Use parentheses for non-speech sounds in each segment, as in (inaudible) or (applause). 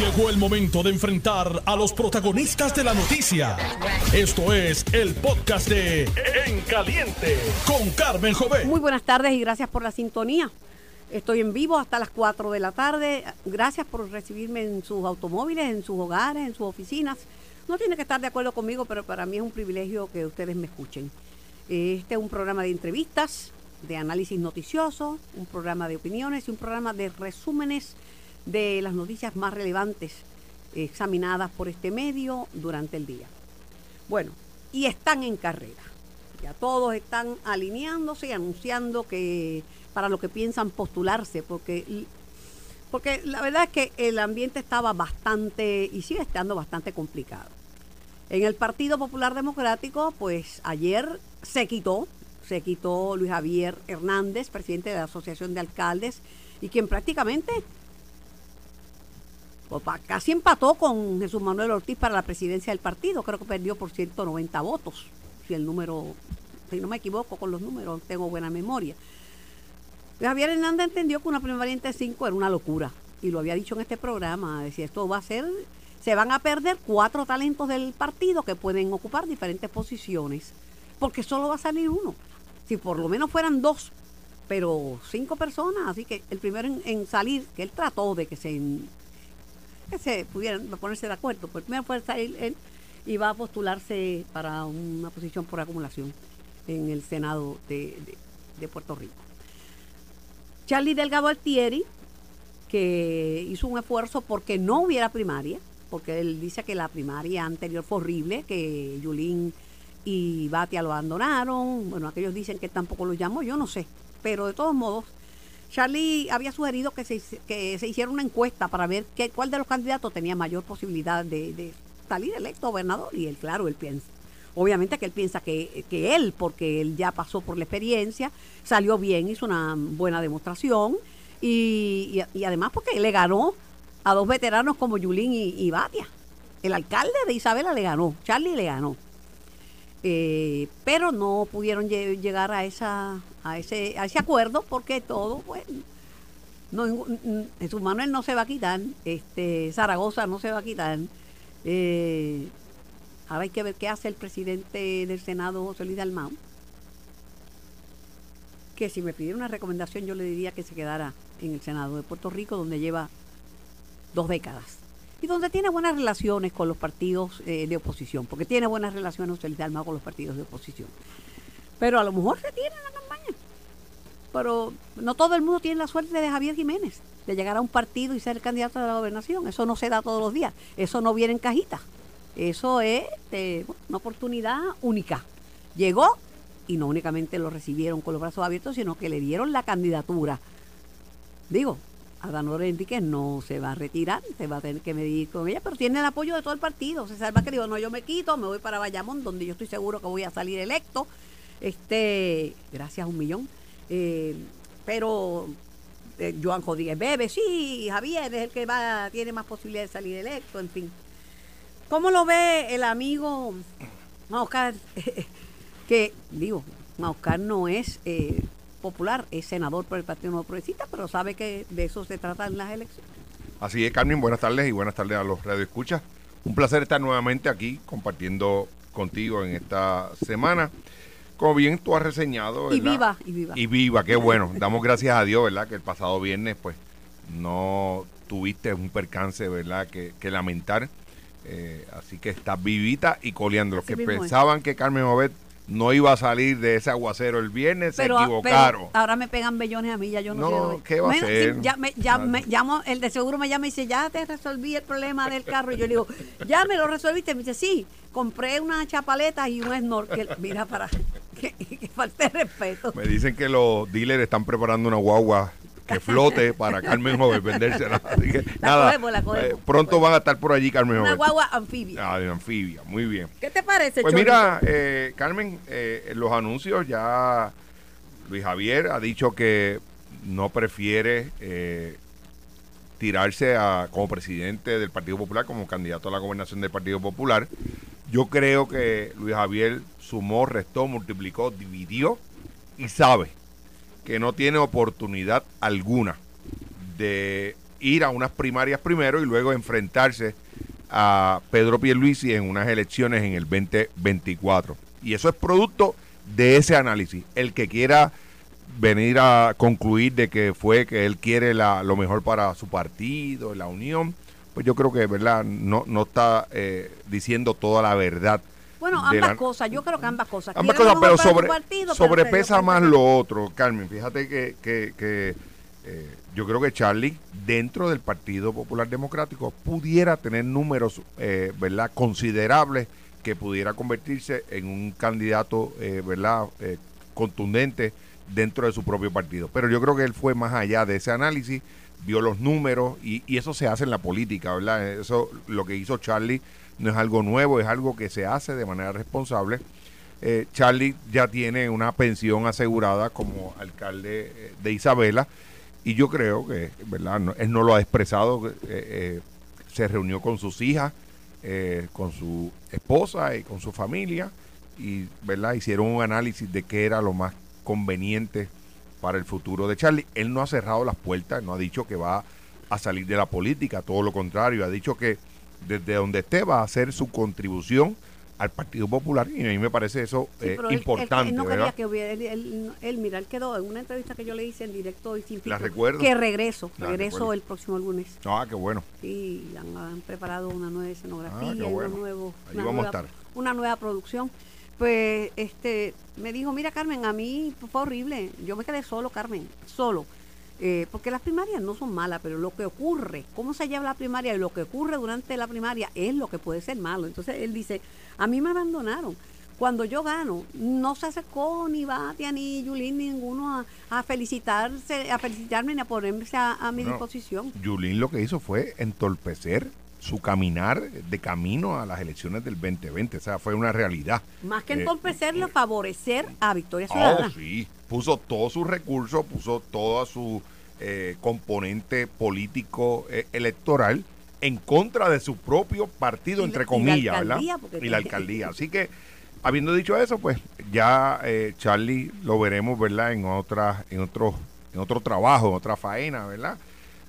Llegó el momento de enfrentar a los protagonistas de la noticia. Esto es el podcast de En Caliente con Carmen Jovet. Muy buenas tardes y gracias por la sintonía. Estoy en vivo hasta las 4 de la tarde. Gracias por recibirme en sus automóviles, en sus hogares, en sus oficinas. No tiene que estar de acuerdo conmigo, pero para mí es un privilegio que ustedes me escuchen. Este es un programa de entrevistas, de análisis noticioso, un programa de opiniones y un programa de resúmenes de las noticias más relevantes examinadas por este medio durante el día. Bueno, y están en carrera. Ya todos están alineándose y anunciando que para lo que piensan postularse, porque, porque la verdad es que el ambiente estaba bastante y sigue estando bastante complicado. En el Partido Popular Democrático, pues ayer se quitó, se quitó Luis Javier Hernández, presidente de la Asociación de Alcaldes, y quien prácticamente casi empató con Jesús Manuel Ortiz para la presidencia del partido, creo que perdió por 190 votos, si el número, si no me equivoco con los números, tengo buena memoria. Javier Hernández entendió que una primaria de 5 era una locura, y lo había dicho en este programa, decía, esto va a ser, se van a perder cuatro talentos del partido que pueden ocupar diferentes posiciones, porque solo va a salir uno. Si por lo menos fueran dos, pero cinco personas, así que el primero en, salir, que él trató de que se, que se pudieran ponerse de acuerdo, pues el primero fue salir él y va a postularse para una posición por acumulación en el Senado de, de Puerto Rico. Charlie Delgado Altieri, que hizo un esfuerzo porque no hubiera primaria, porque él dice que la primaria anterior fue horrible, que Yulín y Batia lo abandonaron. Bueno, aquellos dicen que tampoco lo llamó, yo no sé. Pero de todos modos, Charlie había sugerido que se, que se hiciera una encuesta para ver qué, cuál de los candidatos tenía mayor posibilidad de, de salir electo gobernador. Y él, claro, él piensa Obviamente que él piensa que, él, porque él ya pasó por la experiencia, salió bien, hizo una buena demostración y, además porque le ganó a dos veteranos como Yulín y, Batia. El alcalde de Isabela le ganó, Charlie le ganó. Eh, pero no pudieron llegar a esa a ese a ese acuerdo porque todo pues no Jesús Manuel no se va a quitar este Zaragoza no se va a quitar eh, Ahora hay que ver qué hace el presidente del Senado, José Luis Dalmau. Que si me pidiera una recomendación, yo le diría que se quedara en el Senado de Puerto Rico, donde lleva dos décadas. Y donde tiene buenas relaciones con los partidos eh, de oposición, porque tiene buenas relaciones José Luis con los partidos de oposición. Pero a lo mejor se tiene en la campaña. Pero no todo el mundo tiene la suerte de Javier Jiménez, de llegar a un partido y ser candidato a la gobernación. Eso no se da todos los días. Eso no viene en cajita. Eso es una oportunidad única. Llegó y no únicamente lo recibieron con los brazos abiertos, sino que le dieron la candidatura. Digo, Adanor Enrique no se va a retirar, se va a tener que medir con ella, pero tiene el apoyo de todo el partido. Se salva que digo, no, yo me quito, me voy para Bayamón, donde yo estoy seguro que voy a salir electo. Este, gracias a un millón. Eh, pero eh, Joan Rodríguez Bebe, sí, Javier es el que va, tiene más posibilidad de salir electo, en fin. ¿Cómo lo ve el amigo Mauscar? (laughs) que, digo, Mauscar no es eh, popular, es senador por el Partido Nuevo Progresista, pero sabe que de eso se trata en las elecciones. Así es, Carmen, buenas tardes y buenas tardes a los radioescuchas. Un placer estar nuevamente aquí compartiendo contigo en esta semana. Como bien tú has reseñado. Y viva, y viva. Y viva, qué bueno. Damos gracias a Dios, ¿verdad? Que el pasado viernes, pues, no tuviste un percance, ¿verdad? Que, que lamentar. Eh, así que está vivita y coleando. Los que pensaban que Carmen Obed no iba a salir de ese aguacero el viernes, se equivocaron. ahora me pegan bellones a mí, ya yo no, no ¿qué va a hacer? ya me, ya me llamo, el de seguro me llama y dice, ya te resolví el problema del carro. Y yo le digo, ya me lo resolviste. Me dice, sí, compré una chapaleta y un snorkel. Mira, para (laughs) que, que falte respeto. Me dicen que los dealers están preparando una guagua que flote para Carmen Joven vendérsela. (laughs) Así que, nada, eh, pronto van a estar por allí Carmen Joven. Una guagua anfibia. Ah, anfibia, muy bien. ¿Qué te parece, Pues mira, eh, Carmen, eh, los anuncios ya Luis Javier ha dicho que no prefiere eh, tirarse a, como presidente del Partido Popular, como candidato a la gobernación del Partido Popular. Yo creo que Luis Javier sumó, restó, multiplicó, dividió y sabe que no tiene oportunidad alguna de ir a unas primarias primero y luego enfrentarse a Pedro Pierluisi en unas elecciones en el 2024. Y eso es producto de ese análisis. El que quiera venir a concluir de que fue que él quiere la, lo mejor para su partido, la unión, pues yo creo que verdad no, no está eh, diciendo toda la verdad. Bueno, ambas la- cosas, yo creo que ambas cosas. Ambas cosas, pero sobre, partido, sobrepesa más lo otro, Carmen. Fíjate que, que, que, eh, yo creo que Charlie, dentro del Partido Popular Democrático, pudiera tener números eh, ¿verdad? considerables que pudiera convertirse en un candidato eh, ¿verdad? Eh, contundente dentro de su propio partido. Pero yo creo que él fue más allá de ese análisis, vio los números y, y eso se hace en la política, ¿verdad? Eso lo que hizo Charlie no es algo nuevo, es algo que se hace de manera responsable. Eh, Charlie ya tiene una pensión asegurada como alcalde eh, de Isabela y yo creo que, ¿verdad? No- él no lo ha expresado, eh, eh, se reunió con sus hijas, con su esposa y con su familia y, ¿verdad? Hicieron un análisis de qué era lo más conveniente para el futuro de Charlie. Él no ha cerrado las puertas, no ha dicho que va a salir de la política, todo lo contrario, ha dicho que desde donde esté va a hacer su contribución al Partido Popular y a mí me parece eso Sí, eh, él- importante, él no ¿verdad? quería que hubiera, él, él- él, mira, él quedó en una entrevista que yo le hice en directo y sin La filtro, recuerdo. que regreso, La regreso recuerdo. el próximo lunes. Ah, qué bueno. Sí, han, han preparado una nueva escenografía, Ah, qué una, bueno. nuevo- Ahí una vamos a nueva, estar. una nueva producción. Pues este me dijo, mira Carmen, a mí fue horrible. Yo me quedé solo, Carmen, solo. Eh, porque las primarias no son malas, pero lo que ocurre, cómo se lleva la primaria y lo que ocurre durante la primaria es lo que puede ser malo. Entonces él dice, a mí me abandonaron. Cuando yo gano, no se acercó ni Batia ni Yulín, ninguno a, a felicitarse, a felicitarme ni a ponerse a, a mi No. disposición. Yulín lo que hizo fue entorpecer su caminar de camino a las elecciones del 2020. O sea, fue una realidad. Más que Eh, entorpecerlo, favorecer a Victoria Oh, Ciudadana. sí. Puso todos sus recursos, puso todo su eh, componente político eh, electoral en contra de su propio partido, Y entre y la comillas, alcaldía, ¿verdad? Y la alcaldía. (laughs) Así que, habiendo dicho eso, pues ya eh, Charlie lo veremos, ¿verdad? En otras, en otros, en otro trabajo, en otra faena, ¿verdad?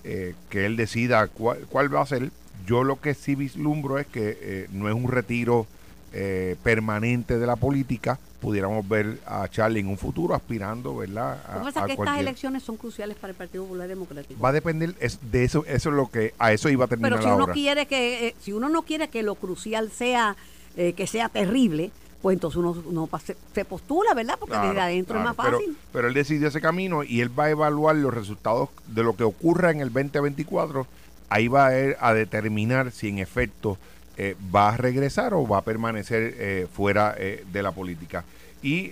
Eh, que él decida cuál, cuál va a ser. Yo lo que sí vislumbro es que eh, no es un retiro eh, permanente de la política. Pudiéramos ver a Charlie en un futuro aspirando, ¿verdad? A, Lo que pasa es que estas elecciones son cruciales para el Partido Popular Democrático. Va a depender es- de eso, eso es lo que, a eso iba a terminar Pero si uno ahora. quiere que, eh, si uno no quiere que lo crucial sea eh, que sea terrible, pues entonces uno, se, se postula, ¿verdad? Porque Claro, desde adentro claro, es más pero- fácil. Pero, él decidió ese camino y él va a evaluar los resultados de lo que ocurra en el 2024. Ahí va a, él a determinar si en efecto eh, va a regresar o va a permanecer eh, fuera eh, de la política. Y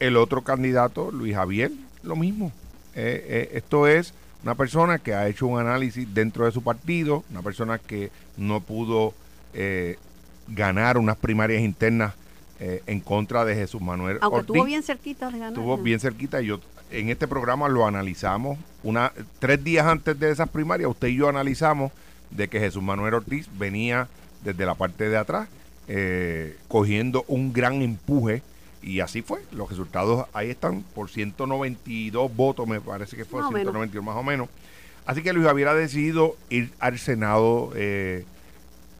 el otro candidato, Luis Javier, lo mismo. Esto es una persona que ha hecho un análisis dentro de su partido, una persona que no pudo ganar unas primarias internas eh, en contra de Jesús Manuel Aunque Ortiz. estuvo bien cerquita de ganar. Estuvo bien cerquita. y Yo en este programa lo analizamos una tres días antes de esas primarias. Usted y yo analizamos de que Jesús Manuel Ortiz venía desde la parte de atrás eh, cogiendo un gran empuje y así fue. Los resultados ahí están por 192 votos, me parece que fue Más o menos. 192 más o menos. Así que Luis Javier ha decidido ir al Senado eh,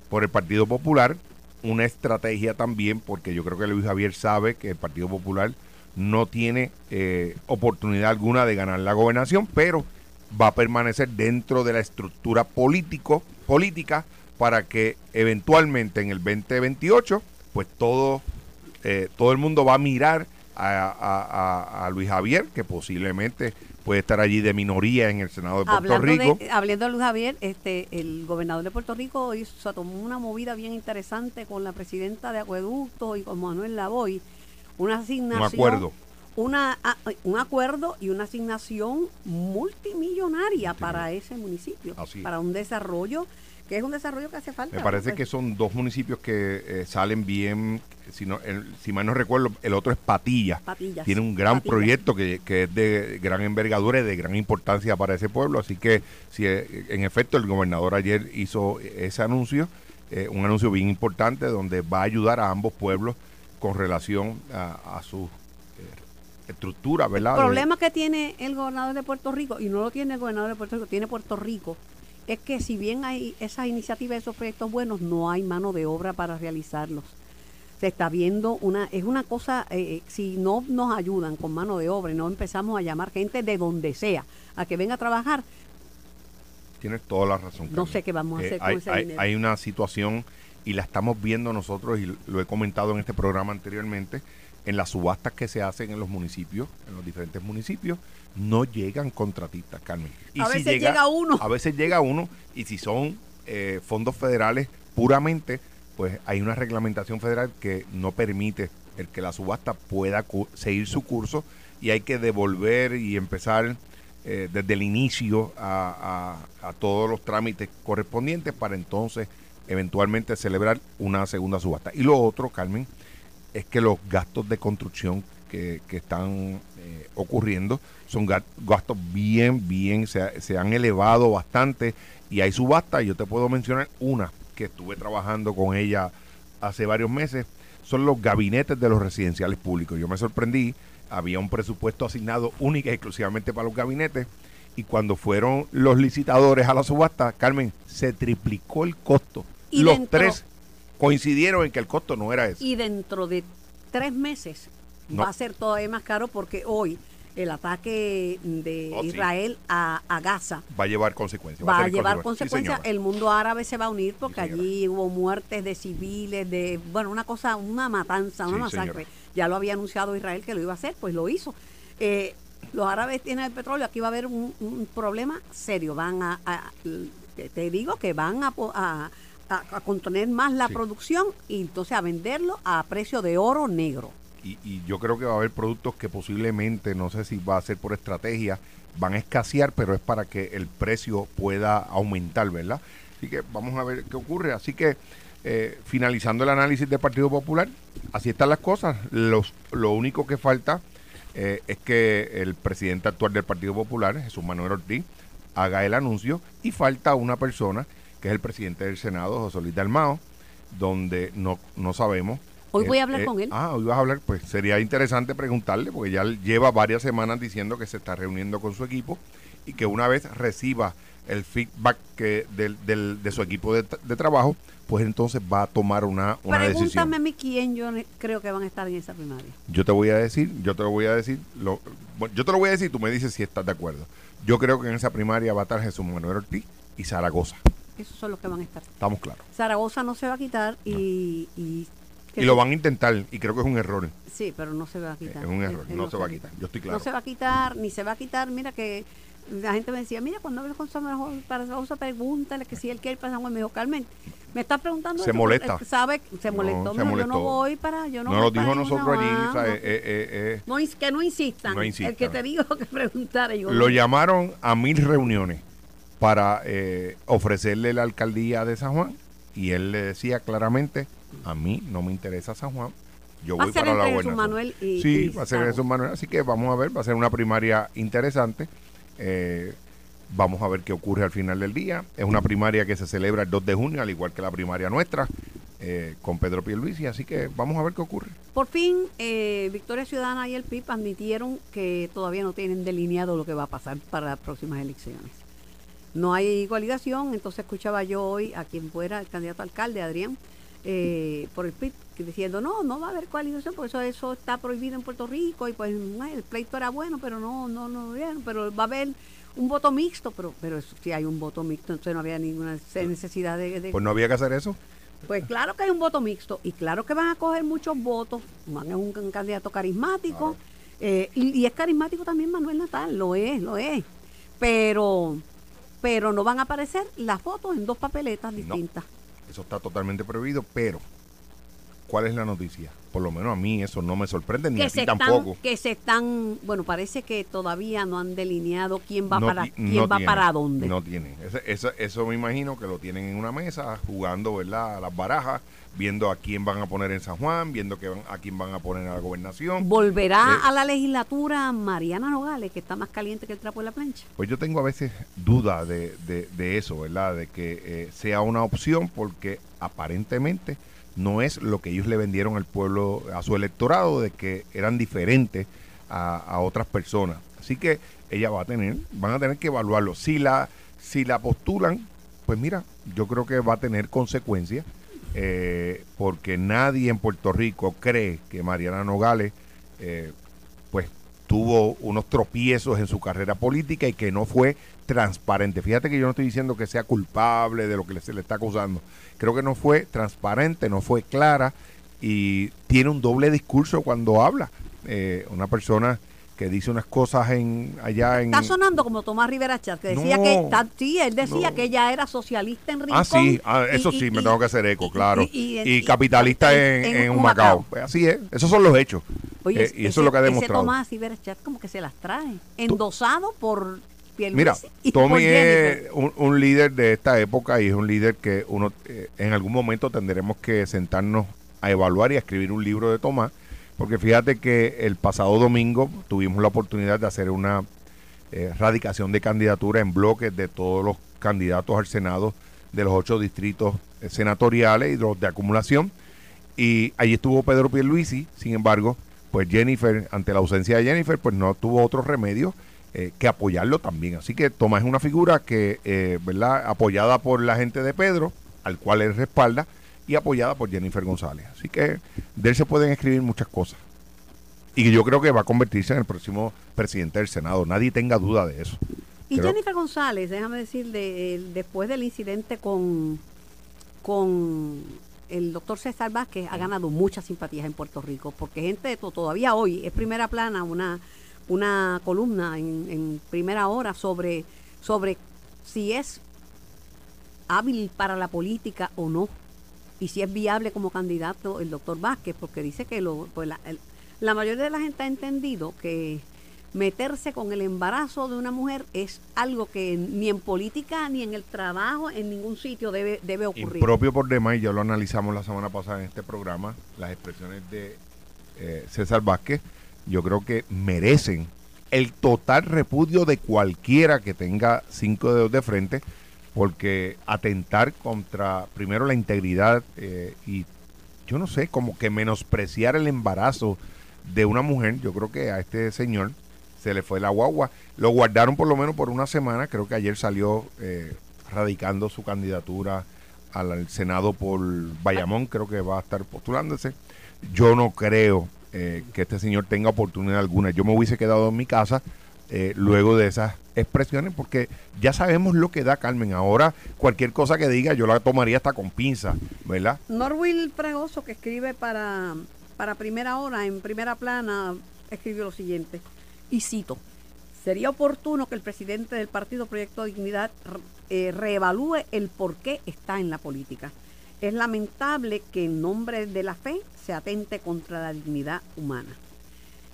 por el Partido Popular. Una estrategia también, porque yo creo que Luis Javier sabe que el Partido Popular no tiene eh, oportunidad alguna de ganar la gobernación, pero va a permanecer dentro de la estructura político, política para que eventualmente en el 2028, pues todo, eh, todo el mundo va a mirar a, a- a- Luis Javier, que posiblemente puede estar allí de minoría en el Senado de Puerto Hablando Rico. de, hablando de Luis Javier, este, el gobernador de Puerto Rico hizo, tomó una movida bien interesante con la presidenta de Acueducto y con Manuel Lavoy. Una asignación. Un acuerdo. Una, a- un acuerdo y una asignación multimillonaria para ese municipio. Así. Para un desarrollo, que es un desarrollo que hace falta. Me parece ¿no? que son dos municipios que eh, salen bien, si, no, el- si mal no recuerdo, el otro es Patillas. Patillas. Tiene un gran Patillas. proyecto que, que es de gran envergadura y de gran importancia para ese pueblo. Así que, si eh, en efecto el gobernador ayer hizo ese anuncio, eh, un anuncio bien importante donde va a ayudar a ambos pueblos con relación a, a sus eh, estructura, ¿verdad? El problema que tiene el gobernador de Puerto Rico, y no lo tiene el gobernador de Puerto Rico, tiene Puerto Rico, es que si bien hay esas iniciativas, esos proyectos buenos, no hay mano de obra para realizarlos. Se está viendo una, es una cosa, eh, eh, si no nos ayudan con mano de obra y no empezamos a llamar gente de donde sea a que venga a trabajar, Tienes toda la razón. no Carmen. sé qué vamos a Eh, hacer con hay, ese hay- dinero. hay una situación y la estamos viendo nosotros y lo he comentado en este programa anteriormente en las subastas que se hacen en los municipios, en los diferentes municipios, no llegan contratistas, Carmen. A veces llega uno. A veces llega uno y si son eh, fondos federales puramente, pues hay una reglamentación federal que no permite el que la subasta pueda seguir su curso y hay que devolver y empezar eh, desde el inicio a, a- a todos los trámites correspondientes para entonces eventualmente celebrar una segunda subasta. Y lo otro, Carmen, es que los gastos de construcción que, que están eh, ocurriendo son ga- gastos bien, bien, se, se han elevado bastante y hay subastas. Yo te puedo mencionar una que estuve trabajando con ella hace varios meses, son los gabinetes de los residenciales públicos. Yo me sorprendí, había un presupuesto asignado única y exclusivamente para los gabinetes y cuando fueron los licitadores a la subasta, Carmen, se triplicó el costo. Y los dentro- tres coincidieron en que el costo no era ese. Y dentro de tres meses No. va a ser todavía más caro porque hoy el ataque de Oh, sí. Israel a, a Gaza va a llevar consecuencias. va a llevar consecuencias. el mundo árabe se va a unir porque Sí, allí hubo muertes de civiles, de, bueno, una cosa, una matanza, una masacre. señora. Ya lo había anunciado Israel que lo iba a hacer, pues lo hizo. Eh, los árabes tienen el petróleo, aquí va a haber un, un problema serio. Van a, a- te- digo que van a, a- a contener más la Sí. producción y entonces a venderlo a precio de oro negro. y, y yo creo que va a haber productos que posiblemente, no sé si va a ser por estrategia, van a escasear, pero es para que el precio pueda aumentar, ¿verdad? Así que vamos a ver qué ocurre. Así que eh, finalizando el análisis del Partido Popular, así están las cosas. Los, lo único que falta eh, es que el presidente actual del Partido Popular, Jesús Manuel Ortiz, haga el anuncio y falta una persona, que es el presidente del Senado, José Luis Dalmao, donde no, no sabemos Hoy voy a eh, hablar eh, con él. Ah, hoy vas a hablar. Pues sería interesante preguntarle, porque ya lleva varias semanas diciendo que se está reuniendo con su equipo y que una vez reciba el feedback que del, del- de su equipo de, de trabajo, pues entonces va a tomar una, una Pregúntame decisión. a mí quién yo creo que van a estar en esa primaria. Yo te voy a decir, yo te lo voy a decir, lo, bueno, yo te lo voy a decir, tú me dices si estás de acuerdo. Yo creo que en esa primaria va a estar Jesús Manuel Ortiz y Zaragoza. Esos son los que van a estar. Estamos claros. Zaragoza no se va a quitar y... y Y lo van a intentar, y creo que es un error. Sí, pero no se va a quitar. Es un error, no se va a quitar. Yo estoy claro. No se va a quitar, ni se va a quitar. Mira que la gente me decía, mira, cuando hables con Samuel para Zaragoza, pregúntale que si él quiere ir para San Juan. Me dijo, Carmen, me estás preguntando. Se molesta. porque, ¿Sabe? Se molestó. se me dijo, Yo molestó. no voy para... Yo no No lo dijo nosotros allí, Juan, o sea, no. eh, eh, eh, No que no insistan. No insistan. El que te dijo que preguntara. Yo, Lo no. llamaron a mil reuniones para eh, ofrecerle la alcaldía de San Juan y él le decía claramente, a mí no me interesa San Juan, yo Va voy para la gobernación. Manuel y- Sí, y va a ser Zaragoza. Jesús Manuel, así que vamos a ver, va a ser una primaria interesante. Eh, vamos a ver qué ocurre al final del día. Es una primaria que se celebra el 2 de junio, al igual que la primaria nuestra, eh, con Pedro Pierluisi, así que vamos a ver qué ocurre. Por fin, eh, Victoria Ciudadana y el PIB admitieron que todavía no tienen delineado lo que va a pasar para las próximas elecciones. No hay coaligación, entonces escuchaba yo hoy a quien fuera el candidato a alcalde, Adrián, eh, por el PIB, que diciendo, no, no va a haber coaligación, por eso eso está prohibido en Puerto Rico, y pues el pleito era bueno, pero no, no, no, pero va a haber un voto mixto, pero, pero eso, si hay un voto mixto, entonces no había ninguna necesidad de- de Pues no había que hacer eso. pues claro que hay un voto mixto y claro que van a coger muchos votos, van a un, un candidato carismático eh, y, y es carismático también Manuel Natal, lo es, lo es, pero pero no van a aparecer las fotos en dos papeletas distintas. Eso está totalmente prohibido, pero ¿cuál es la noticia? Por lo menos a mí eso no me sorprende, ni a están, tampoco. que se están, bueno, parece que todavía no han delineado quién va No para quién no va tiene, para dónde. No tiene. Ese- eso, eso me imagino que lo tienen en una mesa, jugando, ¿verdad? A las barajas, viendo a quién van a poner en San Juan, viendo que van- a quién van a poner a la gobernación. Volverá Eh, a la legislatura Mariana Nogales, que está más caliente que el trapo de la plancha. Pues yo tengo a veces duda de, de- de eso, ¿verdad? De que eh, sea una opción porque aparentemente no es lo que ellos le vendieron al pueblo, a su electorado, de que eran diferentes a, otras personas. Así que ella va a tener, van a tener que evaluarlo. Si la, si la postulan, pues mira, yo creo que va a tener consecuencias, eh, porque nadie en Puerto Rico cree que Mariana Nogales, eh, pues tuvo unos tropiezos en su carrera política y que no fue transparente. Fíjate que yo no estoy diciendo que sea culpable de lo que se le está acusando. Creo que no fue transparente, no fue clara y tiene un doble discurso cuando habla. Eh, una persona que dice unas cosas en allá en Está sonando como Tomás Rivera Chat, que decía No, que está- sí, él decía no. que ella era socialista en Rincón. Ah, sí, ah, y- eso y- sí, me y- tengo que hacer eco, claro. y- capitalista en, en- en, en un. Macao. Pues así es, esos son los hechos. Oye, Eh, ese- y eso es lo que ha ese demostrado. Tomás Rivera Chat como que se las trae. Endosado por Mira, Tommy es un, un líder de esta época y es un líder que uno eh, en algún momento tendremos que sentarnos a evaluar y a escribir un libro de Tomás, porque fíjate que el pasado domingo tuvimos la oportunidad de hacer una eh, radicación de candidatura en bloques de todos los candidatos al Senado de los ocho distritos eh, senatoriales y los de acumulación. Y allí estuvo Pedro Pierluisi, sin embargo, pues Jennifer, ante la ausencia de Jennifer, pues no tuvo otro remedio eh, que apoyarlo también. Así que Tomás es una figura que, eh, ¿verdad? Apoyada por la gente de Pedro, al cual él respalda, y apoyada por Jennifer González. Así que de él se pueden escribir muchas cosas. Y yo creo que va a convertirse en el próximo presidente del Senado. Nadie tenga duda de eso. Y Creo- Jennifer González, déjame decirle, el- después del incidente con, con el doctor César Vázquez, ha ganado muchas simpatías en Puerto Rico, porque gente de to- todavía hoy es primera plana una, una columna en, en primera hora sobre, sobre si es hábil para la política o no, y si es viable como candidato el doctor Vázquez, porque dice que lo, pues la, el- la mayoría de la gente ha entendido que meterse con el embarazo de una mujer es algo que ni en política ni en el trabajo, en ningún sitio debe, debe ocurrir. Impropio por demás, y ya lo analizamos la semana pasada en este programa, las expresiones de eh, César Vázquez, yo creo que merecen el total repudio de cualquiera que tenga cinco dedos de frente, porque atentar contra, primero, la integridad eh, y yo no sé, como que menospreciar el embarazo de una mujer, yo creo que a este señor se le fue la guagua. Lo guardaron por lo menos por una semana, creo que ayer salió eh, radicando su candidatura al, al Senado por Bayamón, creo que va a estar postulándose. Yo no creo eh, que este señor tenga oportunidad alguna. Yo me hubiese quedado en mi casa eh, luego de esas expresiones porque ya sabemos lo que da Carmen. Ahora cualquier cosa que diga yo la tomaría hasta con pinza, ¿verdad? Norwil Fregoso, que escribe para, para Primera Hora, en Primera Plana, escribió lo siguiente, y cito, sería oportuno que el presidente del Partido Proyecto Dignidad eh, reevalúe el por qué está en la política. Es lamentable que en nombre de la fe se atente contra la dignidad humana.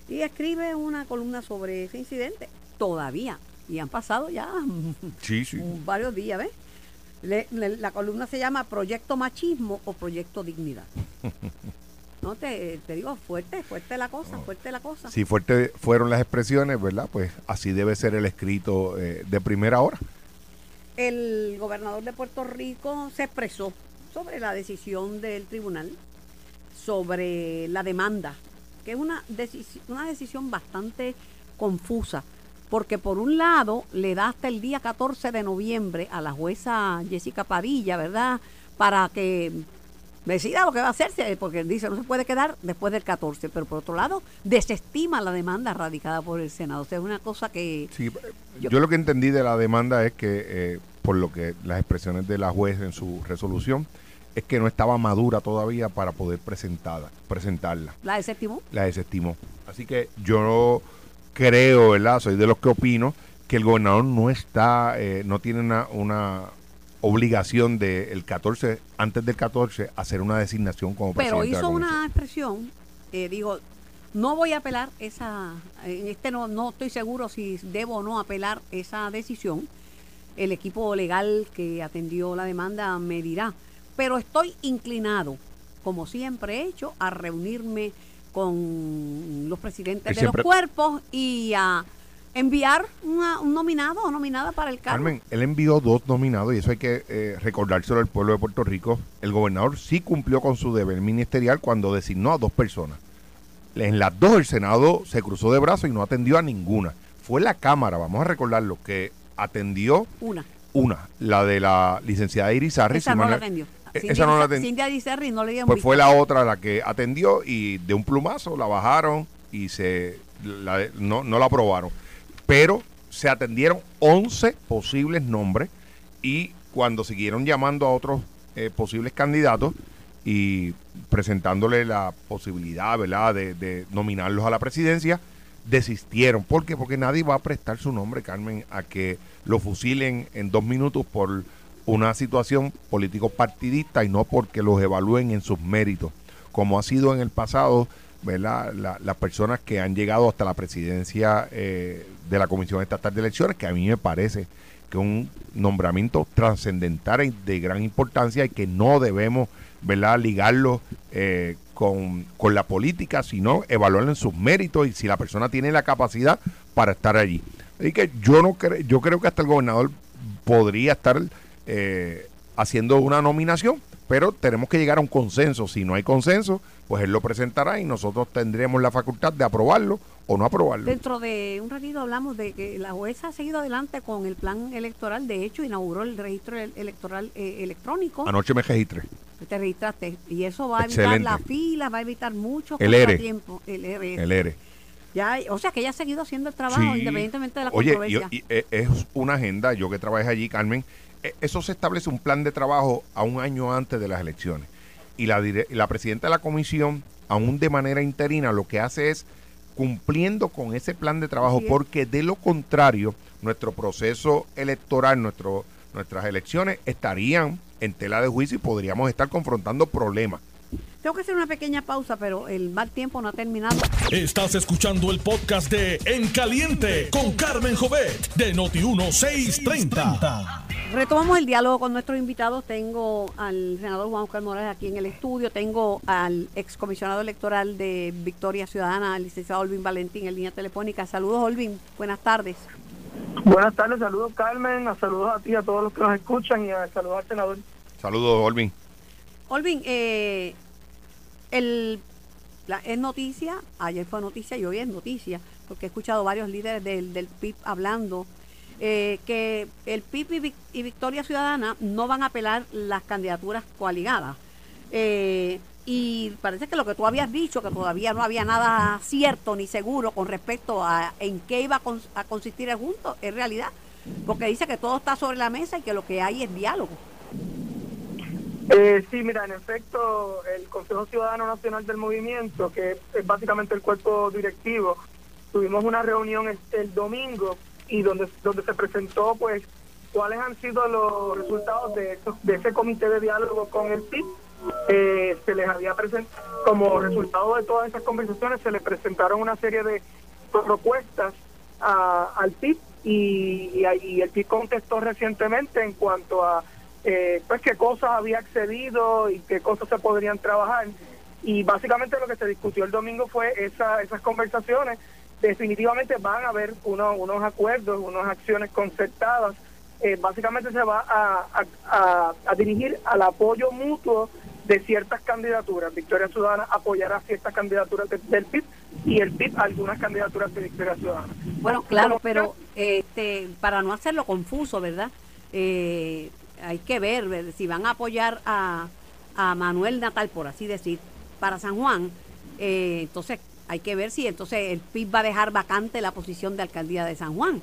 Y escribe una columna sobre ese incidente, todavía, y han pasado ya (laughs) Sí, sí. varios días, ¿ves? Le- le- la columna se llama Proyecto Machismo o Proyecto Dignidad. (laughs) No, te, te digo, fuerte, fuerte la cosa, fuerte la cosa. Si fuerte fueron las expresiones, ¿verdad? Pues así debe ser el escrito eh, de primera hora. El gobernador de Puerto Rico se expresó sobre la decisión del tribunal sobre la demanda, que es una, decisi- una decisión bastante confusa, porque por un lado le da hasta el día 14 de noviembre a la jueza Jessica Padilla, ¿verdad? Para que decida lo que va a hacerse, porque dice no se puede quedar después del 14, pero por otro lado desestima la demanda radicada por el Senado. O sea, es una cosa que... Sí, Yo- yo, lo que entendí de la demanda es que, eh, por lo que las expresiones de la juez en su resolución, es que no estaba madura todavía para poder presentada, presentarla. La desestimó. La desestimó. Así que yo creo, ¿verdad? Soy de los que opino que el gobernador no está, eh, no tiene una, una obligación del el 14, antes del 14, hacer una designación como Pero presidente. de la hizo una expresión, eh, digo, no voy a apelar esa, en este no, no estoy seguro si debo o no apelar esa decisión. El equipo legal que atendió la demanda me dirá, pero estoy inclinado, como siempre he hecho, a reunirme con los presidentes de los cuerpos y a enviar una- un nominado o nominada para el cargo. Carmen, él envió dos nominados y eso hay que eh, recordárselo al pueblo de Puerto Rico. El gobernador sí cumplió con su deber ministerial cuando designó a dos personas. en las dos el Senado se cruzó de brazos y no atendió a ninguna. Fue la Cámara, vamos a recordarlo, que atendió Una. una, la de la licenciada Irizarry. Esa si no la atendió. Cindy esa no la atendió. Irizarry no le dieron Pues fue la otra la que atendió y de un plumazo la bajaron y se la- no, no la aprobaron. Pero se atendieron 11 posibles nombres y cuando siguieron llamando a otros eh, posibles candidatos y presentándole la posibilidad, ¿verdad?, de, de nominarlos a la presidencia, desistieron. ¿Por qué? Porque nadie va a prestar su nombre, Carmen, a que lo fusilen en dos minutos por una situación político partidista y no porque los evalúen en sus méritos, como ha sido en el pasado, ¿verdad? La- las personas que han llegado hasta la presidencia eh, de la Comisión Estatal de Elecciones, que a mí me parece que un nombramiento trascendental y de gran importancia y que no debemos, ¿verdad?, ligarlo eh, con, con la política, sino evaluarlo en sus méritos y si la persona tiene la capacidad para estar allí. Así que yo no creo, yo creo que hasta el gobernador podría estar eh, haciendo una nominación, pero tenemos que llegar a un consenso. Si no hay consenso, pues él lo presentará y nosotros tendremos la facultad de aprobarlo o no aprobarlo. Dentro de un ratito hablamos de que la jueza ha seguido adelante con el plan electoral. De hecho, inauguró el registro el- electoral eh, electrónico. Anoche me registré. Te registraste. Y eso va a evitar la fila, va a evitar muchos El ERE. contratiempos. El ERE. El ERE. Ya, o sea que ella ha seguido haciendo el trabajo Sí. independientemente de la Oye, controversia. y, eh, es una agenda, yo que trabajé allí, Carmen, eso se establece un plan de trabajo a un año antes de las elecciones. Y la, la presidenta de la comisión, aún de manera interina, lo que hace es cumpliendo con ese plan de trabajo, porque de lo contrario, nuestro proceso electoral, nuestro, nuestras elecciones estarían en tela de juicio y podríamos estar confrontando problemas. Tengo que hacer una pequeña pausa, pero el mal tiempo no ha terminado. Estás escuchando el podcast de En Caliente con Carmen Jovet de Noti1630. Retomamos el diálogo con nuestros invitados. Tengo al senador Juan Oscar Morales aquí en el estudio. Tengo al excomisionado electoral de Victoria Ciudadana, el licenciado Olvin Valentín, en línea telefónica. Saludos, Olvin. Buenas tardes. Buenas tardes, saludos Carmen, a saludos a ti, a todos los que nos escuchan y a saludos al senador. Saludos, Olvin. Olvin, eh, el, es noticia, ayer fue noticia y hoy es noticia, porque he escuchado varios líderes del, del PIB hablando eh, que el PIB y, Vic- y Victoria Ciudadana no van a apelar las candidaturas coaligadas. Eh, y parece que lo que tú habías dicho, que todavía no había nada cierto ni seguro con respecto a en qué iba a, a consistir el junto, es realidad. Porque dice que todo está sobre la mesa y que lo que hay es diálogo. Eh, sí, mira, en efecto, el Consejo Ciudadano Nacional del Movimiento, que es básicamente el cuerpo directivo, tuvimos una reunión el, domingo y donde, donde se presentó, pues, cuáles han sido los resultados de, estos- de ese comité de diálogo con el PIB. Eh, se les había presentado, como resultado de todas esas conversaciones, se le presentaron una serie de propuestas a- al PIB y, y, y el PIB contestó recientemente en cuanto a eh, pues qué cosas había accedido y qué cosas se podrían trabajar. Y básicamente lo que se discutió el domingo fue esa, esas conversaciones. Definitivamente van a haber uno- unos acuerdos, unas acciones concertadas. Eh, básicamente se va a, a- a- a dirigir al apoyo mutuo de ciertas candidaturas. Victoria Ciudadana apoyará ciertas candidaturas de- del PIB y el PIB algunas candidaturas de Victoria Ciudadana. Bueno, claro, pero este, para no hacerlo confuso, ¿verdad? Eh, hay que ver, si van a apoyar a, a Manuel Natal, por así decir, para San Juan. eh, entonces, hay que ver si entonces el PIB va a dejar vacante la posición de alcaldía de San Juan.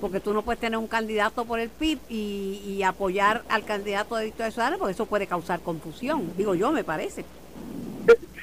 Porque tú no puedes tener un candidato por el PIB y, y apoyar al candidato de Victoria Ciudadana, porque eso puede causar confusión. Digo yo, me parece.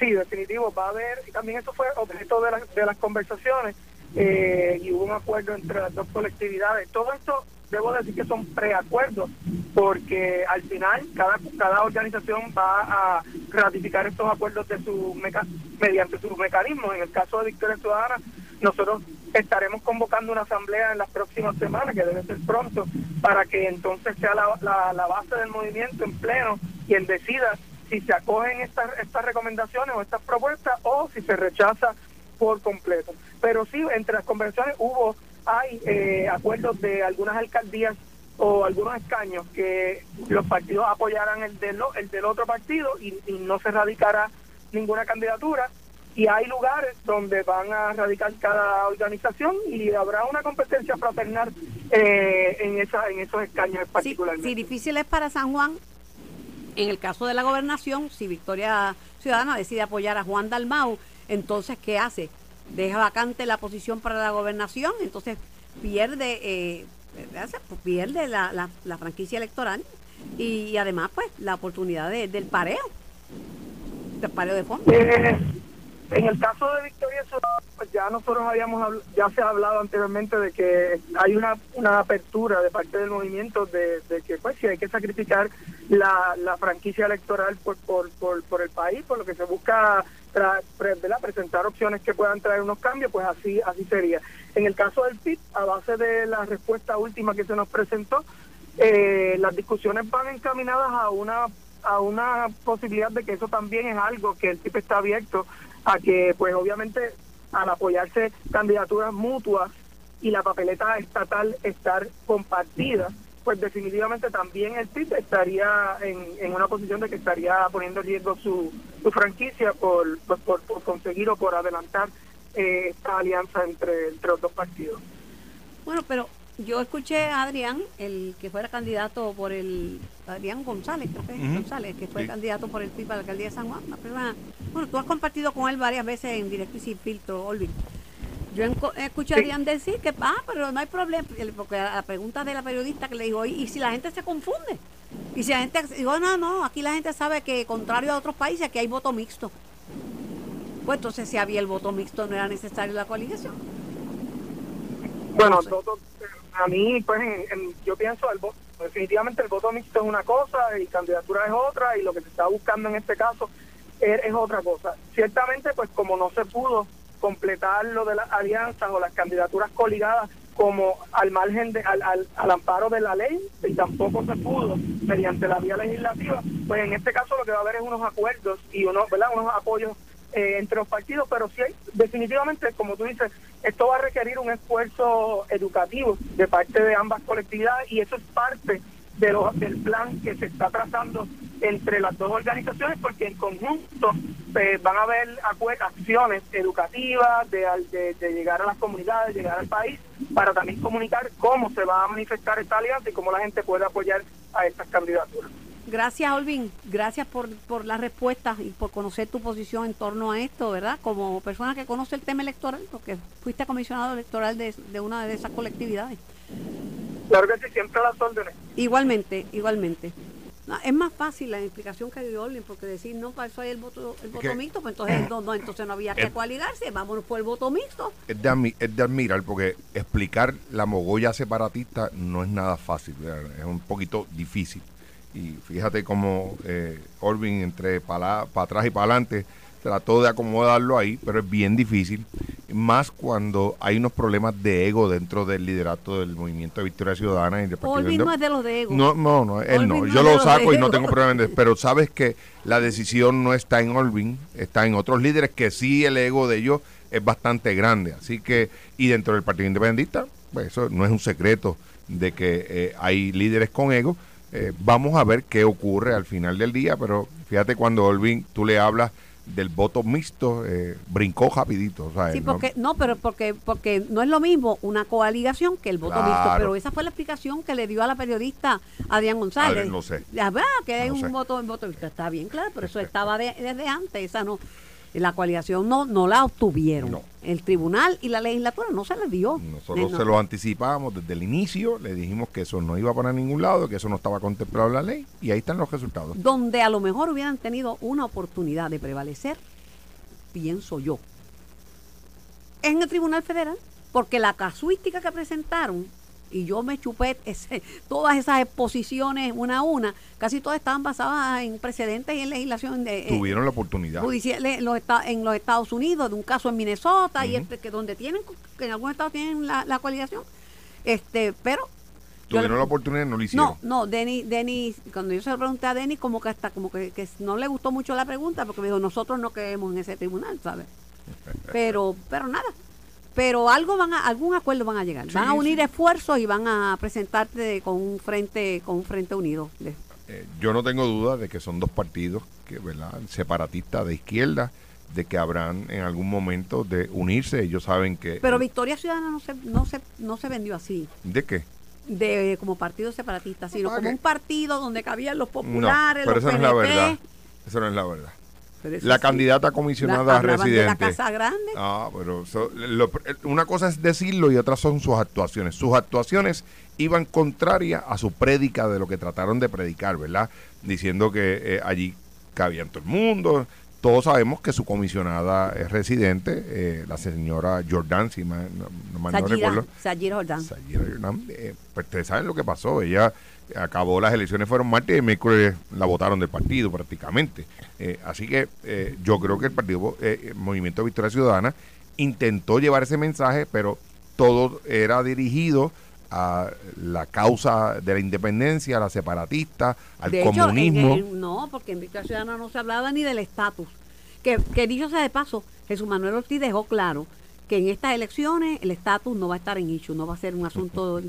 Sí, definitivo, va a haber, y también eso fue objeto de, de las conversaciones, eh, y hubo un acuerdo entre las dos colectividades. Todo esto, debo decir que son preacuerdos, porque al final cada, cada organización va a ratificar estos acuerdos de su meca- mediante sus mecanismos. En el caso de Victoria Ciudadana, nosotros estaremos convocando una asamblea en las próximas semanas, que debe ser pronto, para que entonces sea la, la, base del movimiento en pleno él decida si se acogen estas, estas recomendaciones o estas propuestas o si se rechaza por completo. Pero sí, entre las conversaciones hubo, hay eh, acuerdos de algunas alcaldías o algunos escaños que los partidos apoyarán el del, el del otro partido y, y no se radicará ninguna candidatura. y hay lugares donde van a radicar cada organización y habrá una competencia fraternal eh, en esa en esos escaños particularmente. Si, difícil es para San Juan, en el caso de la gobernación, si Victoria Ciudadana decide apoyar a Juan Dalmau, entonces ¿qué hace? Deja vacante la posición para la gobernación, entonces pierde eh, pierde la, la, franquicia electoral y, además pues la oportunidad del pareo, del pareo de fondo. Eh, en el caso de Victoria pues ya nosotros habíamos ya se ha hablado anteriormente de que hay una, una apertura de parte del movimiento de, que pues si hay que sacrificar la, la franquicia electoral por, por, por, el país, por lo que se busca presentar opciones que puedan traer unos cambios, pues así así sería. En el caso del PIB, a base de la respuesta última que se nos presentó, eh, las discusiones van encaminadas a una a una posibilidad de que eso también es algo que el PIB está abierto a que pues obviamente al apoyarse candidaturas mutuas y la papeleta estatal estar compartida, pues definitivamente también el PIB estaría en, una posición de que estaría poniendo en riesgo su, su franquicia por, pues, por, conseguir o por adelantar eh, esta alianza entre, entre los dos partidos. Bueno, pero yo escuché a Adrián, el que fuera candidato por el. Adrián González, creo que González, que fue candidato por el PIB a la alcaldía de San Juan. bueno, tú has compartido con él varias veces en directo y sin filtro, Olvin. Yo escuché a Adrián decir que, ah, pero no hay problema, porque la pregunta de la periodista que le dijo, ¿y si la gente se confunde? Y si la gente digo, no, no, aquí la gente sabe que contrario a otros países, aquí hay voto mixto. Pues entonces si había el voto mixto no era necesario la coalición. Bueno, a mí, pues, yo pienso, el voto, definitivamente el voto mixto es una cosa y candidatura es otra y lo que se está buscando en este caso es, otra cosa. Ciertamente, pues, como no se pudo completar lo de las alianzas o las candidaturas coligadas como al margen de, al, al, amparo de la ley y tampoco se pudo mediante la vía legislativa, pues en este caso lo que va a haber es unos acuerdos y unos, ¿verdad? unos apoyos eh, entre los partidos, pero sí, definitivamente, como tú dices, esto va a requerir un esfuerzo educativo de parte de ambas colectividades y eso es parte de del plan que se está trazando entre las dos organizaciones porque en conjunto pues, van a haber acciones educativas de, de, de, llegar a las comunidades, llegar al país, para también comunicar cómo se va a manifestar esta alianza y cómo la gente puede apoyar a estas candidaturas. Gracias, Olvin. Gracias por, por la respuesta y por conocer tu posición en torno a esto, ¿verdad? Como persona que conoce el tema electoral, porque fuiste comisionado electoral de, de una de esas colectividades. Claro que sí, siempre las órdenes. Igualmente, igualmente. es más fácil la explicación que dio Olvin, porque decir, no, para eso hay el voto, el voto mixto, pues entonces no, entonces no había que coaligarse, vámonos por el voto mixto. Es de, es de admirar, porque explicar la mogolla separatista no es nada fácil, es un poquito difícil y fíjate cómo eh, Orvin entre para atrás y para adelante trató de acomodarlo ahí, pero es bien difícil, más cuando hay unos problemas de ego dentro del liderato del movimiento de Victoria Ciudadana y del Partido no es de los de ego. No, no, no él no. Yo lo saco y no tengo problema, de, pero sabes que la decisión no está en Orvin, está en otros líderes que sí el ego de ellos es bastante grande, así que y dentro del Partido Independentista, pues eso no es un secreto de que eh, hay líderes con ego eh, vamos a ver qué ocurre al final del día, pero fíjate cuando Olvin tú le hablas del voto mixto, eh, brincó rapidito. sí, porque, ¿no? pero porque, porque no es lo mismo una coaligación que el voto mixto, pero esa fue la explicación que le dio a la periodista Adrián González. no sé. Ya, que hay un voto en voto mixto, está bien claro, pero eso (laughs) estaba desde antes, esa no la coalición no, no la obtuvieron. El tribunal y la legislatura no se les dio. Nosotros se lo anticipábamos desde el inicio, le dijimos que eso no iba para ningún lado, que eso no estaba contemplado en la ley, y ahí están los resultados. Donde a lo mejor hubieran tenido una oportunidad de prevalecer, pienso yo, en el Tribunal Federal, porque la casuística que presentaron y yo me chupé (laughs) ese, todas esas exposiciones una a una, casi todas estaban basadas en precedentes y en legislación de eh, tuvieron la oportunidad. judicial en los, en los Estados Unidos de un caso en Minnesota y este, que donde tienen que en algunos estados tienen la, la coaligación este pero tuvieron la oportunidad no lo hicieron. no no Denis, cuando yo se lo pregunté a Denis como que hasta como que, que no le gustó mucho la pregunta porque me dijo nosotros no creemos en ese tribunal sabes (laughs) pero pero nada pero algo van a, algún acuerdo van a llegar. van a unir esfuerzos y van a presentarte con un frente, con un frente unido. Eh, yo no tengo duda de que son dos partidos que, ¿verdad? separatistas de izquierda de que habrán en algún momento de unirse. Ellos saben que... Pero Victoria Ciudadana no se, no se, no se vendió así, ¿De qué? de como partido separatista, sino como un partido donde cabían los No, populares, pero los eso no es la PNP. verdad. Eso no es la verdad. La sí. candidata La- comisionada hablaban de la residente. Casa Grande. Ah, pero eso- lo- una cosa es decirlo y otra son sus actuaciones. Sus actuaciones iban contrarias a su prédica de lo que trataron de predicar, ¿verdad? Diciendo que eh, allí cabían todo el mundo. Todos sabemos que su comisionada es residente, eh, la señora Jordan, si mal no, mal no recuerdo. Sayira Jordán. Sayira Jordan, eh, pues ustedes saben lo que pasó. Ella acabó las elecciones, fueron martes y miércoles la votaron del partido prácticamente. Eh, así que eh, yo creo que el partido eh, el Movimiento Victoria Ciudadana intentó llevar ese mensaje, pero todo era dirigido a la causa de la independencia, a la separatista, al De hecho, en comunismo. el- no, porque en Victoria Ciudadana no se hablaba ni del estatus. Que, que dicho sea de paso, Jesús Manuel Ortiz dejó claro que en estas elecciones el estatus no va a estar en issue, no va a ser un asunto...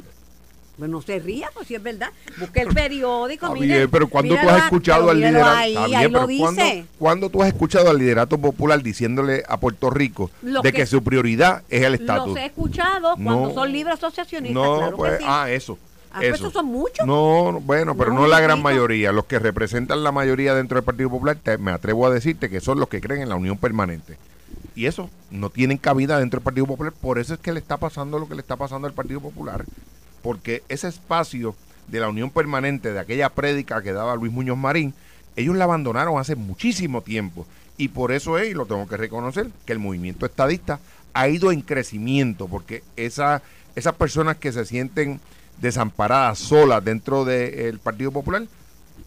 Bueno, no se ría, pues si es verdad. Busque el periódico, Está mire, bien, pero cuando tú has escuchado al liderato, Ahí, lo pero ¿cuándo, dice. cuándo tú has escuchado al liderato popular diciéndole a Puerto Rico Lo de que, que- su prioridad es el estatus? Los he escuchado cuando No. son libres asociacionistas, No, claro pues, que sí. ah, eso. Ah, pues esos son muchos. No, no, bueno, pero No, no, la gran mayoría. Los que representan la mayoría dentro del Partido Popular, te- me atrevo a decirte que son los que creen en la unión permanente. Y eso no tienen cabida dentro del Partido Popular. Por eso es que le está pasando lo que le está pasando al Partido Popular. Porque ese espacio de la unión permanente, de aquella prédica que daba Luis Muñoz Marín, ellos la abandonaron hace muchísimo tiempo. Y por eso es, y lo tengo que reconocer, que el movimiento estadista ha ido en crecimiento, porque esa, esas personas que se sienten desamparadas, solas dentro del Partido Popular,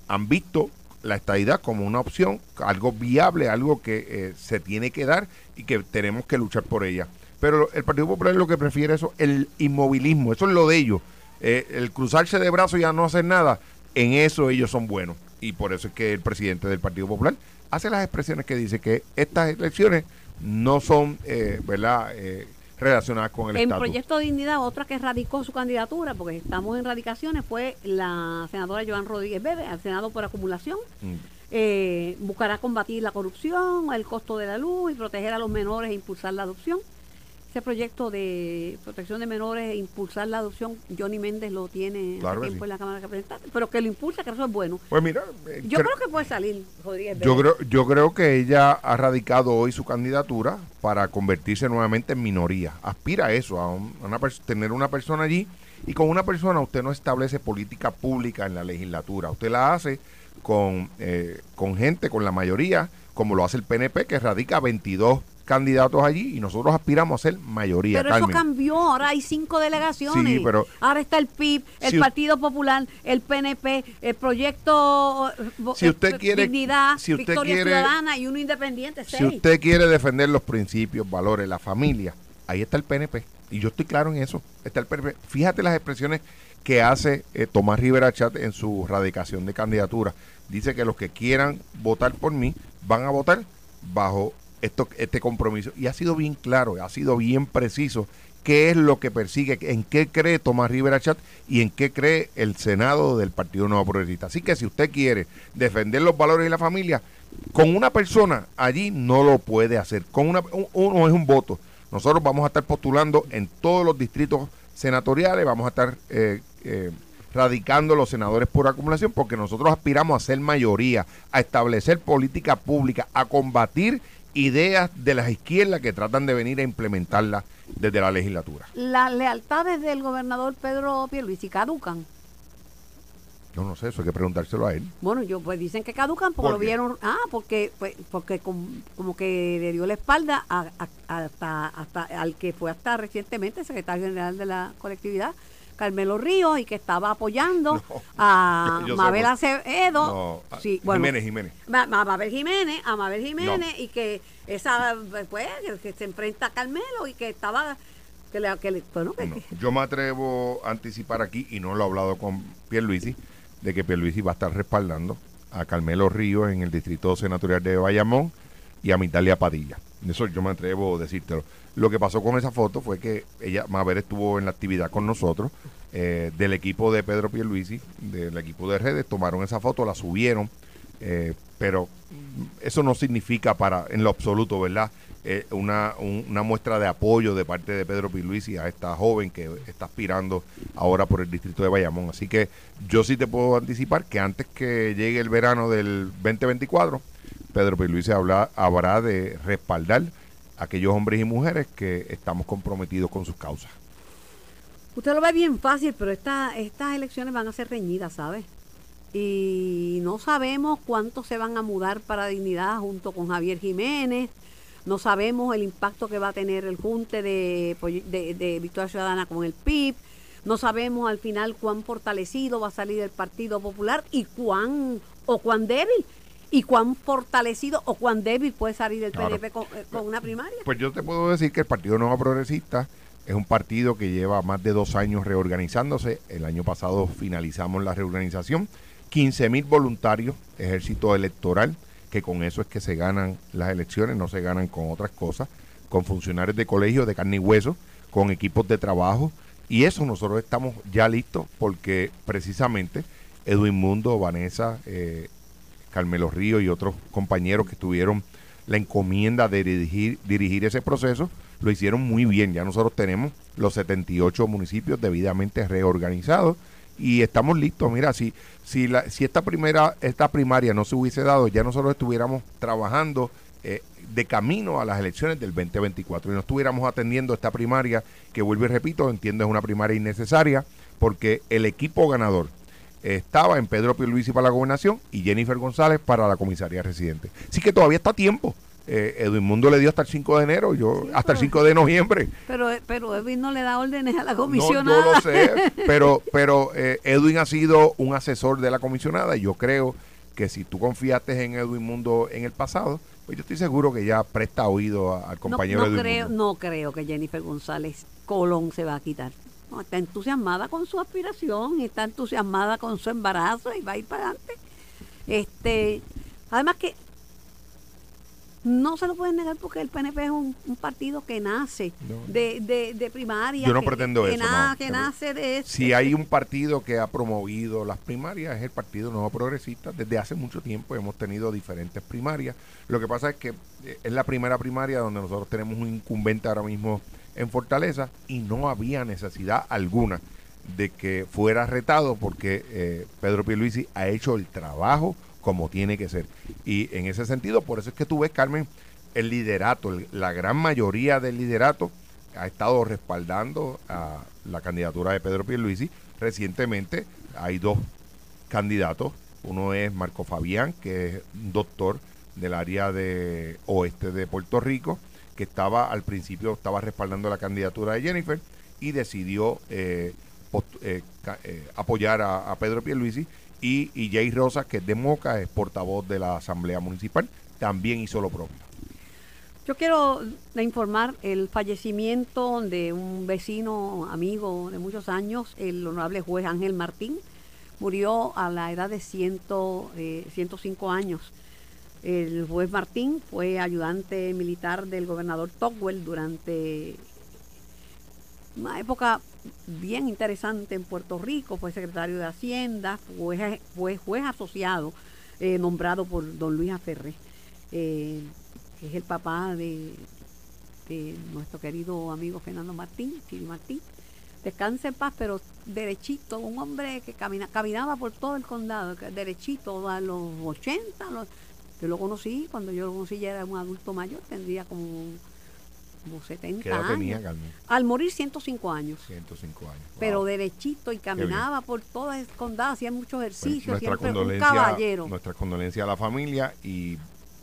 han visto la estadidad como una opción, algo viable, algo que eh, se tiene que dar y que tenemos que luchar por ella. Pero el Partido Popular lo que prefiere eso, el inmovilismo, eso es lo de ellos. Eh, el cruzarse de brazos y ya no hacer nada, en eso ellos son buenos. Y por eso es que el presidente del Partido Popular hace las expresiones que dice que estas elecciones no son, eh, ¿verdad?, eh, relacionadas con el En estatus. Proyecto Dignidad, otra que radicó su candidatura, porque estamos en radicaciones, fue la senadora Joan Rodríguez Bebe al Senado por acumulación. Mm. Eh, buscará combatir la corrupción, el costo de la luz y proteger a los menores e impulsar la adopción. Ese proyecto de protección de menores e impulsar la adopción, Johnny Méndez lo tiene Claro que tiempo sí. en la Cámara de Representantes, pero que lo impulsa, que eso es bueno. Pues mira, eh, Yo cre- creo que puede salir Rodríguez. Yo creo, yo creo que ella ha radicado hoy su candidatura para convertirse nuevamente en minoría. Aspira a eso, a, un- a una tener una persona allí. Y con una persona usted no establece política pública en la legislatura. Usted la hace con, eh, con gente, con la mayoría, como lo hace el PNP, que radica 22 candidatos allí y nosotros aspiramos a ser mayoría. Pero eso cambió, ahora hay cinco delegaciones. Sí, pero- ahora está el PIB, el Si Partido Popular, el PNP, el Proyecto eh, Si usted eh, quiere- Dignidad, si usted Victoria quiere- Ciudadana y uno independiente, Si usted quiere defender los principios, valores, la familia, ahí está el PNP. Y yo estoy claro en eso. Está el PNP. Fíjate las expresiones que hace eh, Tomás Rivera Chat en su radicación de candidatura. Dice que los que quieran votar por mí van a votar bajo este compromiso. Y ha sido bien claro, ha sido bien preciso qué es lo que persigue, en qué cree Tomás Rivera Chat y en qué cree el Senado del Partido Nuevo Progresista. Así que si usted quiere defender los valores de la familia, con una persona allí no lo puede hacer. Con una, un- uno es un voto. Nosotros vamos a estar postulando en todos los distritos senatoriales, vamos a estar eh, eh, radicando los senadores por acumulación, porque nosotros aspiramos a ser mayoría, a establecer política pública, a combatir ideas de las izquierdas que tratan de venir a implementarlas desde la legislatura. Las lealtades del gobernador Pedro Pierluisi caducan. Yo no sé, eso hay que preguntárselo a él. Bueno, yo pues dicen que caducan porque ¿Por lo vieron, ah, porque pues, porque com- como que le dio la espalda a, a- hasta, hasta al que fue hasta recientemente secretario general de la colectividad, Carmelo Ríos, y que estaba apoyando (laughs) No, a yo- (laughs) yo sé Mabel por- Acevedo, No, a- sí, bueno, Jiménez, Jiménez. Ma- Ma- Mabel Jiménez, a Mabel Jiménez, y que esa pues que, se enfrenta a Carmelo y que estaba que le, que le- bueno, que- yo me atrevo a anticipar aquí, y no lo he hablado con Pierluisi, de que Pierluisi va a estar respaldando a Carmelo Ríos en el distrito senatorial de Bayamón y a Mitalia Padilla. Eso yo me atrevo a decírtelo. Lo que pasó con esa foto fue que ella, Mabel estuvo en la actividad con nosotros, eh, del equipo de Pedro Pierluisi, del equipo de redes, tomaron esa foto, la subieron eh, pero eso no significa para en lo absoluto, ¿verdad? Eh, una, una muestra de apoyo de parte de Pedro Pierluisi a esta joven que está aspirando ahora por el distrito de Bayamón. Así que yo sí te puedo anticipar que antes que llegue el verano del 2024, Pedro Pierluisi habla, habrá de respaldar aquellos hombres y mujeres que estamos comprometidos con sus causas. Usted lo ve bien fácil, pero esta, estas elecciones van a ser reñidas, ¿sabes? Y no sabemos cuántos se van a mudar para Dignidad junto con Javier Jiménez. No sabemos el impacto que va a tener el junte de, de, de Victoria Ciudadana con el PIB. No sabemos al final cuán fortalecido va a salir el Partido Popular y cuán o cuán débil y cuán fortalecido o cuán débil puede salir el Claro. PNP con, eh, con una primaria. Pues yo te puedo decir que el Partido Nuevo Progresista es un partido que lleva más de dos años reorganizándose. El año pasado finalizamos la reorganización. 15 mil voluntarios, ejército electoral, que con eso es que se ganan las elecciones, no se ganan con otras cosas, con funcionarios de colegio de carne y hueso, con equipos de trabajo. Y eso nosotros estamos ya listos porque precisamente Edwin Mundo, Vanessa, eh, Carmelo Río y otros compañeros que tuvieron la encomienda de dirigir, dirigir ese proceso, lo hicieron muy bien. Ya nosotros tenemos los 78 municipios debidamente reorganizados y estamos listos. Mira, si, si, esta primera, esta primaria no se hubiese dado, ya nosotros estuviéramos trabajando eh, de camino a las elecciones del 2024 y no estuviéramos atendiendo esta primaria que vuelvo y repito, entiendo es una primaria innecesaria porque el equipo ganador estaba en Pedro Pierluisi para la gobernación y Jennifer González para la comisaría residente. Así que todavía está a tiempo. Eh, Edwin Mundo le dio hasta el 5 de enero, yo Sí, hasta el pero- 5 de noviembre. Pero, pero Edwin no le da órdenes a la No, comisionada. yo lo sé, (laughs) pero, pero eh, Edwin ha sido un asesor de la comisionada y yo creo que si tú confiaste en Edwin Mundo en el pasado, pues yo estoy seguro que ya presta oído al No, compañero no Edwin creo, Mundo. no creo que Jennifer González Colón se va a quitar. No, está entusiasmada con su aspiración, está entusiasmada con su embarazo y va a ir para adelante. Este, además que no se lo pueden negar porque el PNP es un, un partido que nace de, de, de primaria. Yo no que- pretendo que eso, na- no, que pero nace de este, Si hay un partido que ha promovido las primarias es el Partido Nuevo Progresista. Desde hace mucho tiempo hemos tenido diferentes primarias. Lo que pasa es que eh, es la primera primaria donde nosotros tenemos un incumbente ahora mismo en Fortaleza y no había necesidad alguna de que fuera retado porque eh, Pedro Pierluisi ha hecho el trabajo como tiene que ser. Y en ese sentido, por eso es que tú ves, Carmen, el liderato, la gran mayoría del liderato ha estado respaldando a la candidatura de Pedro Pierluisi. Recientemente hay dos candidatos. Uno es Marco Fabián, que es doctor del área de oeste de Puerto Rico, que estaba al principio estaba respaldando la candidatura de Jennifer y decidió eh, eh, eh, apoyar a, Pedro Pierluisi. Y, y Jay Rosas, que es de Moca, es portavoz de la Asamblea Municipal, también hizo lo propio. Yo quiero informar el fallecimiento de un vecino, amigo de muchos años, el honorable juez Ángel Martín. Murió a la edad de ciento, eh, 105 años. El juez Martín fue ayudante militar del gobernador Togwell durante una época bien interesante en Puerto Rico. Fue secretario de Hacienda, fue, juez asociado eh, nombrado por don Luis Aferré. Eh, es el papá de, nuestro querido amigo Fernando Martín, Chili Martín. Descanse en paz, pero derechito, un hombre que camina, caminaba por todo el condado, derechito a los 80. los- yo lo conocí, cuando yo lo conocí ya era un adulto mayor, tendría como, como 70 ¿Qué edad años. tenía, Carmen? Al morir 105 años. 105 años. Pero derechito y caminaba por todo el condado, hacía mucho Pues, ejercicio, nuestra siempre un caballero. nuestra condolencia a la familia y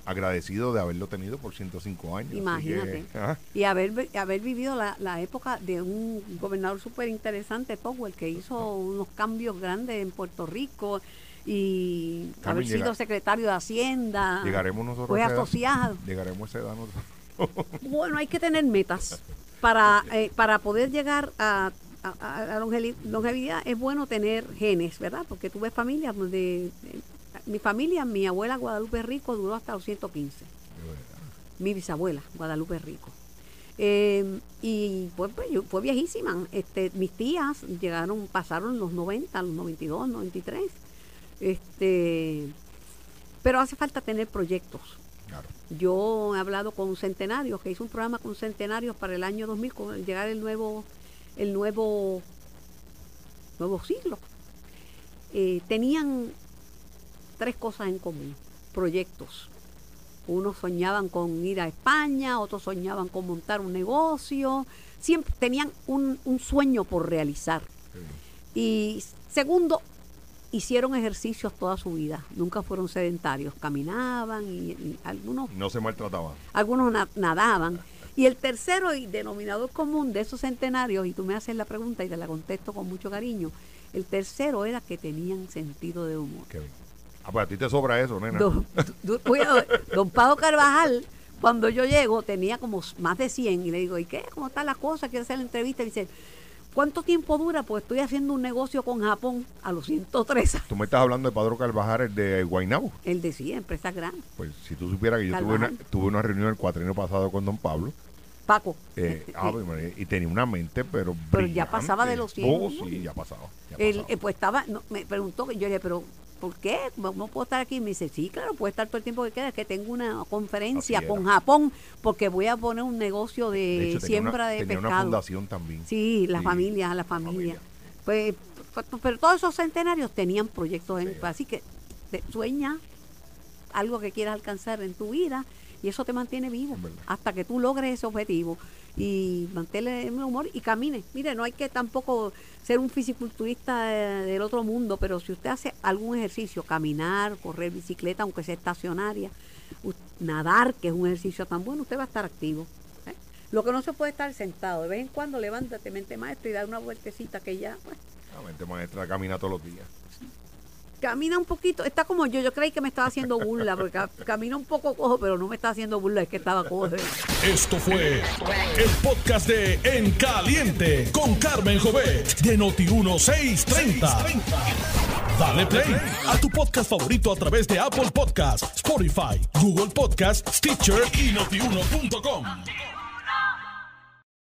agradecido de haberlo tenido por 105 años. Imagínate. que, ajá. Y haber, haber vivido la, la época de un gobernador súper interesante, Powell, que hizo unos cambios grandes en Puerto Rico y Carmen, haber llega- sido secretario de Hacienda. Llegaremos nosotros Fue edad. asociado. Llegaremos a esa edad nosotros. Bueno, hay que tener metas. Para, eh, para poder llegar a, a, a longevidad es bueno tener genes, ¿verdad? Porque tú ves familias donde... eh, mi familia, mi abuela Guadalupe Rico duró hasta los 115. mi bisabuela, Guadalupe Rico. Eh, y pues, pues, yo- fue viejísima. Este, mis tías llegaron, pasaron los 90, los 92, 93. Este, Pero hace falta tener proyectos. Claro. Yo he hablado con centenarios, que hice un programa con centenarios para el año 2000, con llegar el nuevo, el nuevo, nuevo siglo. Eh, tenían tres cosas en común, proyectos. Unos soñaban con ir a España, otros soñaban con montar un negocio, siempre tenían un, un sueño por realizar. Y segundo, hicieron ejercicios toda su vida, nunca fueron sedentarios, caminaban y, y algunos No se maltrataba. algunos na- nadaban. Y el tercero y denominador común de esos centenarios, y tú me haces la pregunta y te la contesto con mucho cariño, el tercero era que tenían sentido de humor. Qué bien. Ah, pues a ti te sobra eso, nena. Don, don Pablo Carvajal, cuando yo llego, tenía como más de 100 y le digo, ¿y qué? ¿Cómo está la cosa? Quiero hacer la entrevista. Y dice, ¿cuánto tiempo dura? Pues estoy haciendo un negocio con Japón a los 103. Tú me estás hablando de Padro Carvajal, el de Guaynabo. Él decía, empresa grande. Pues si tú supieras que yo tuve una, Carvajal. tuve una reunión el cuatrino pasado con don Pablo Paco. eh, Sí. Ave María, y tenía una mente, pero Pero ya brillante. pasaba de los 100 Oh, años. sí, ya pasaba. ya Él, eh, pues estaba, no, me preguntó, que yo le dije, pero ¿por qué? ¿No puedo estar aquí? Me dice, sí, claro, puede estar todo el tiempo que queda, es que tengo una conferencia con Japón porque voy a poner un negocio de, De hecho, tenía siembra una- de tenía una pescado. fundación también. Sí, la Sí, familia, la la familia. Pues, pero todos esos centenarios tenían proyectos, en, Sí. así que te- sueña algo que quieras alcanzar en tu vida y eso te mantiene vivo hasta que tú logres ese objetivo y manténle el humor y camine. Mire, no hay que tampoco ser un fisiculturista del otro mundo, pero si usted hace algún ejercicio, caminar, correr bicicleta, aunque sea estacionaria, nadar, que es un ejercicio tan bueno, usted va a estar activo. ¿eh? Lo que no se puede estar sentado, de vez en cuando levántate, mente maestro, y dar una vueltecita que ya, pues, La mente maestra camina todos los días. Camina un poquito, está como yo, yo creí que me estaba haciendo burla, porque ca- camina un poco cojo, pero no me está haciendo burla, es que estaba cojo. Esto fue el podcast de En Caliente con Carmen Jovet de Noti1630. Dale play a tu podcast favorito a través de Apple Podcasts, Spotify, Google Podcasts, Stitcher y notiuno.com.